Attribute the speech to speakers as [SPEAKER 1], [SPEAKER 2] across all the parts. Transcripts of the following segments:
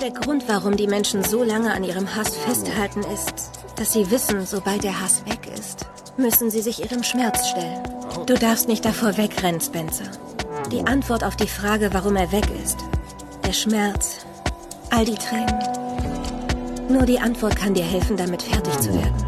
[SPEAKER 1] Der Grund, warum die Menschen so lange an ihrem Hass festhalten, ist, dass sie wissen, sobald der Hass weg ist, müssen sie sich ihrem Schmerz stellen. Du darfst nicht davor wegrennen, Spencer. Die Antwort auf die Frage, warum er weg ist, der Schmerz, all die Tränen. Nur die Antwort kann dir helfen, damit fertig zu werden.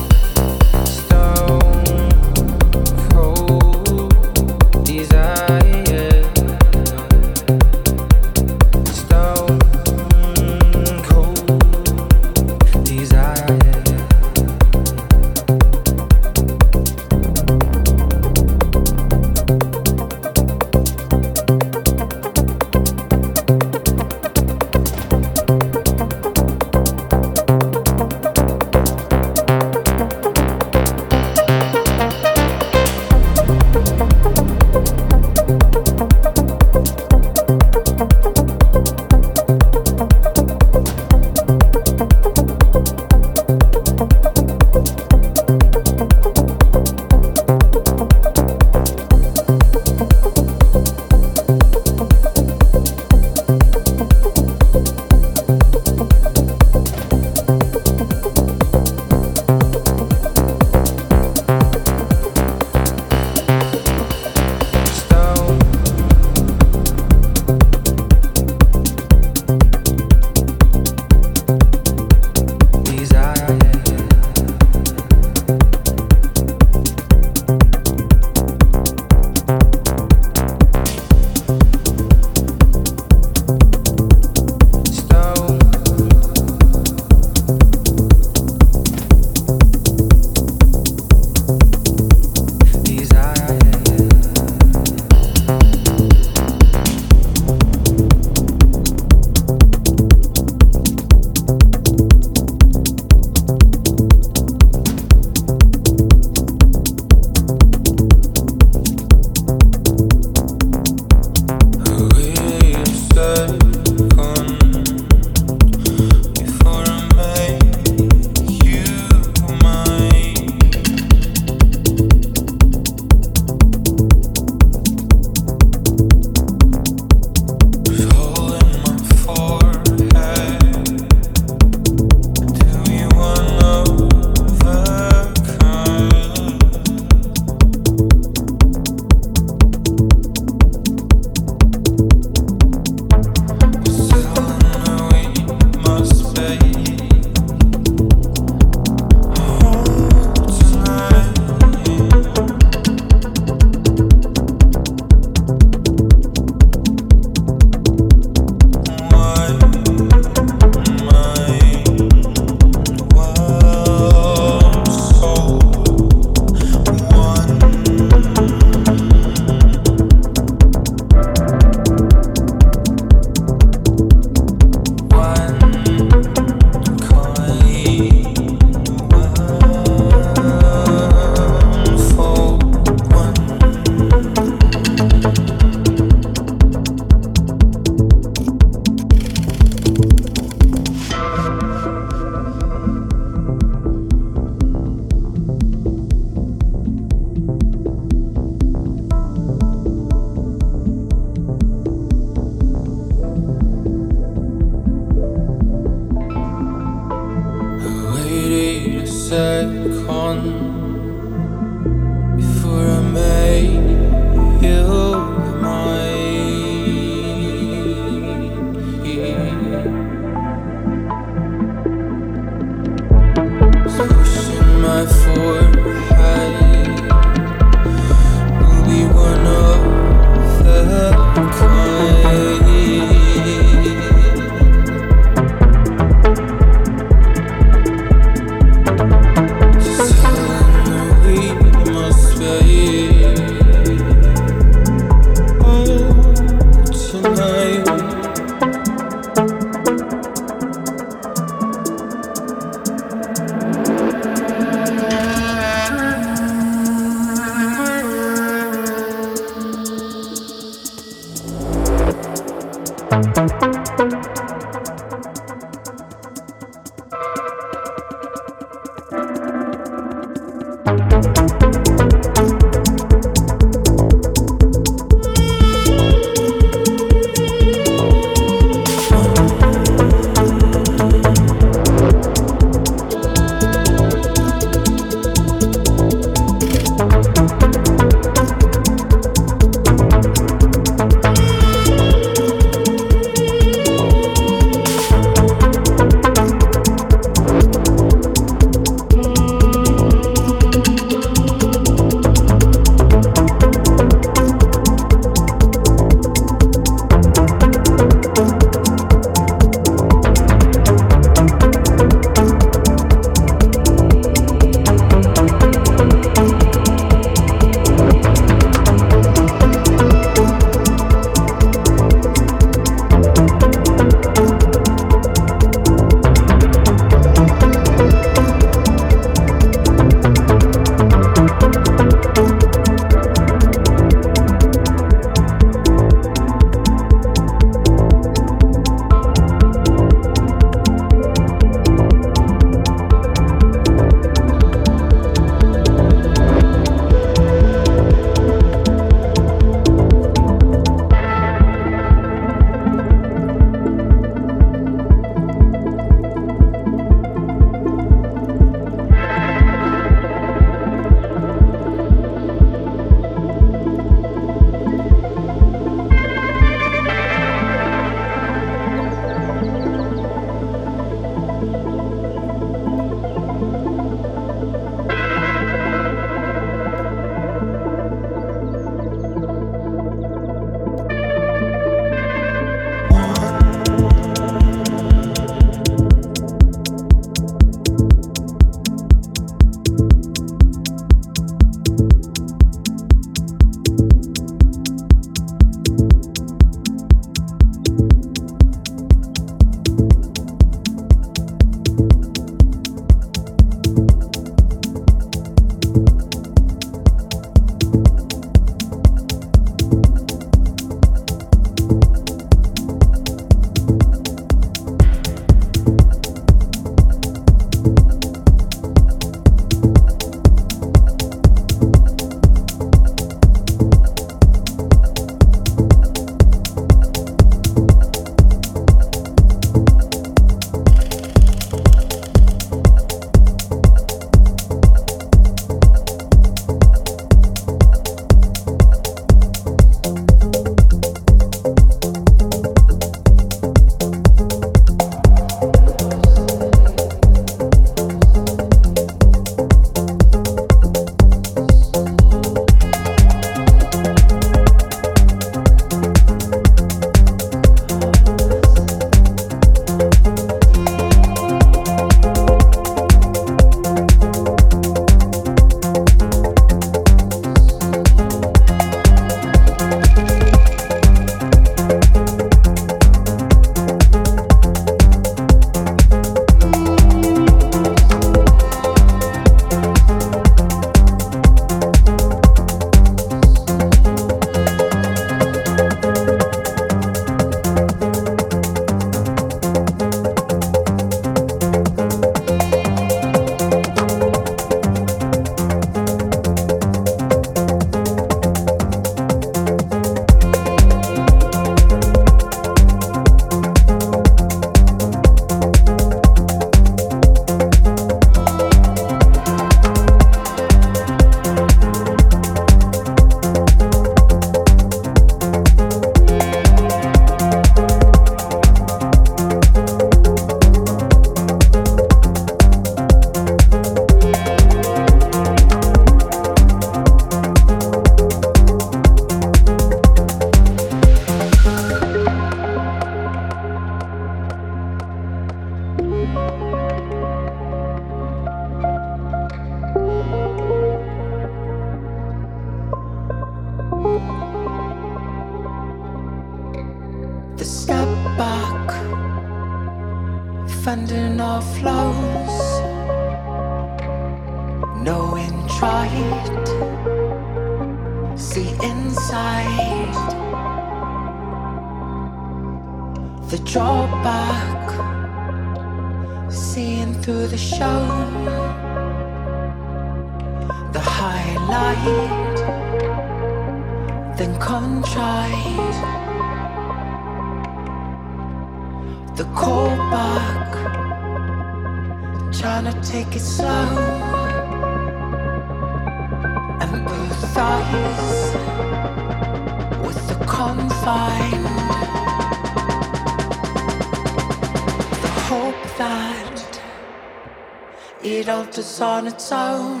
[SPEAKER 2] On its own.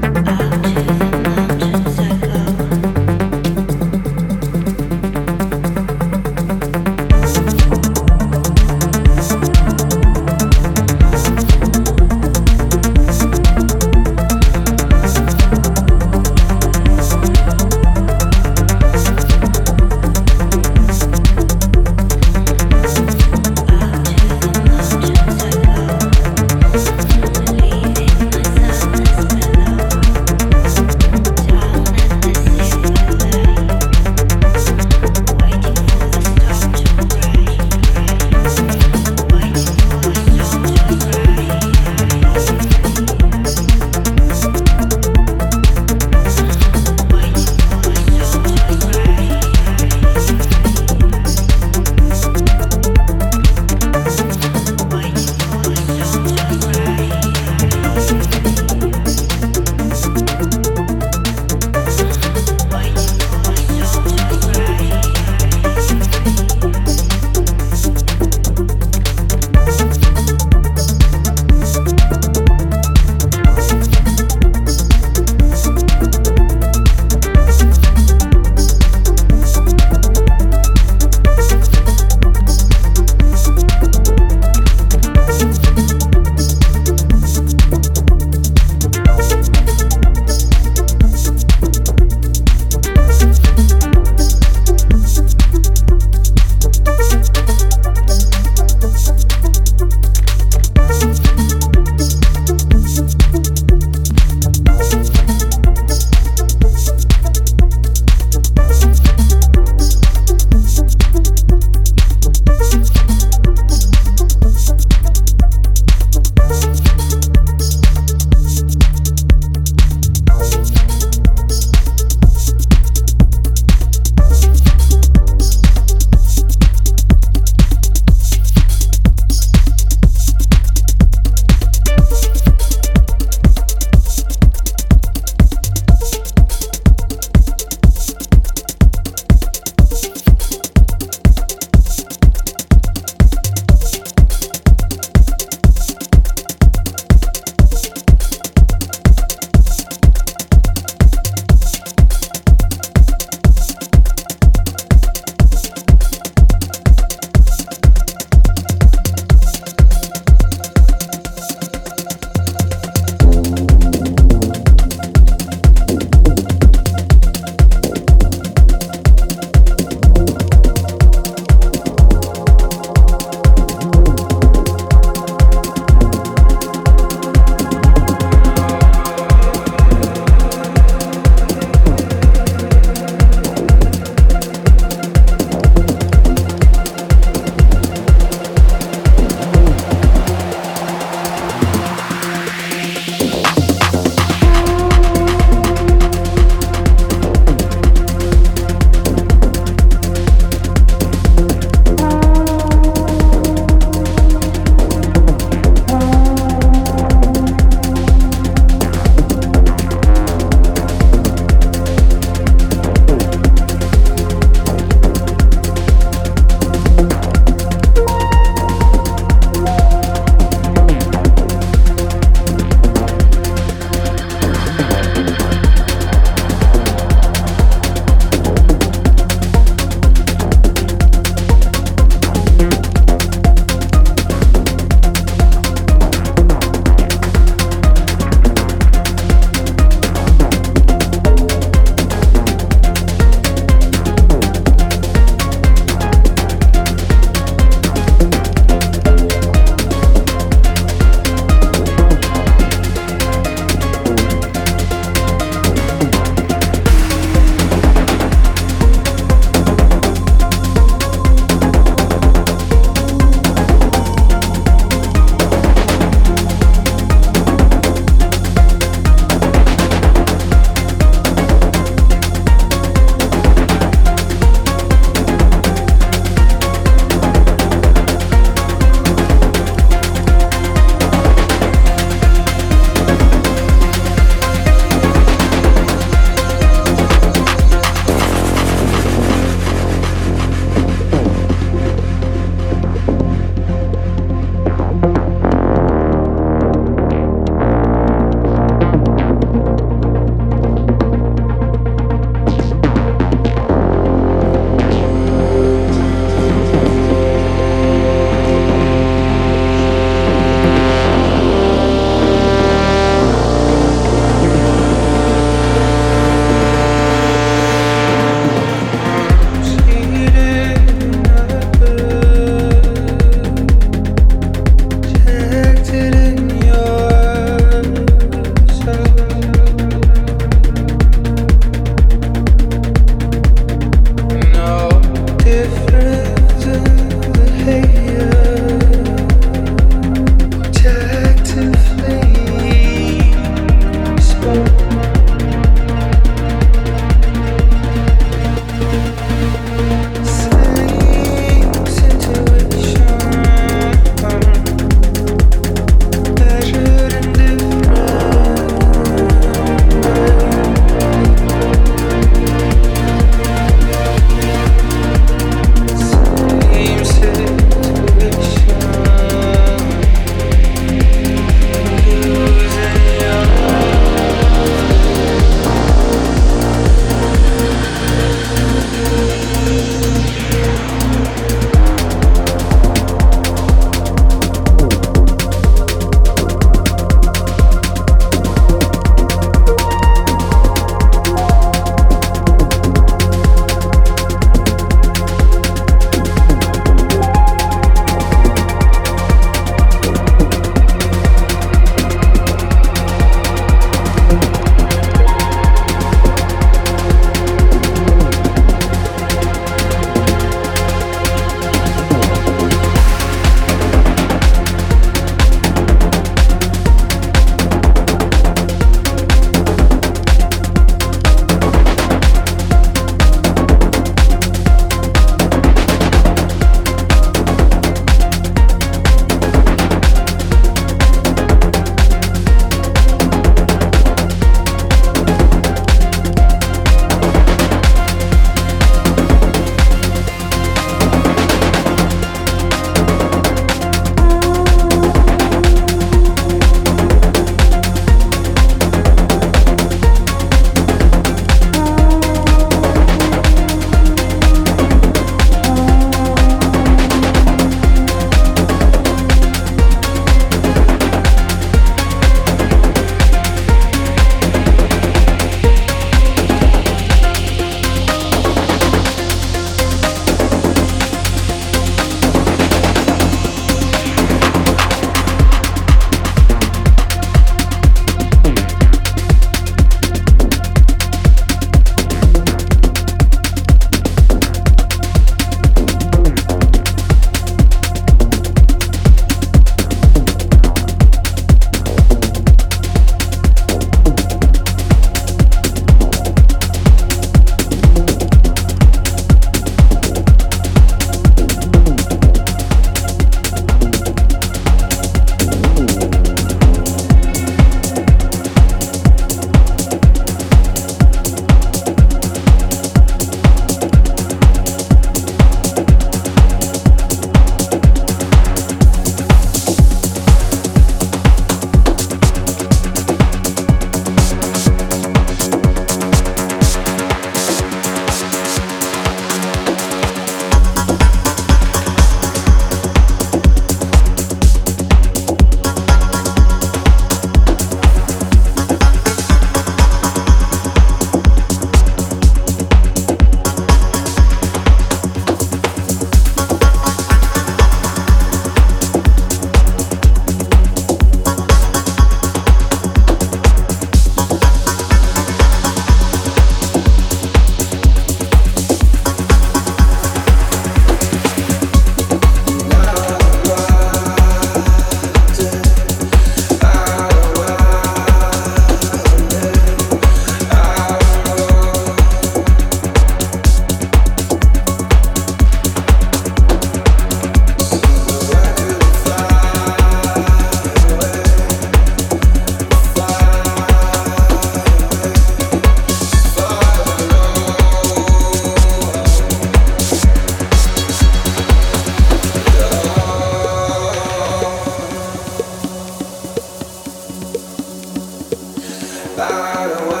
[SPEAKER 1] I don't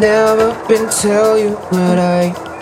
[SPEAKER 1] never been tell you what I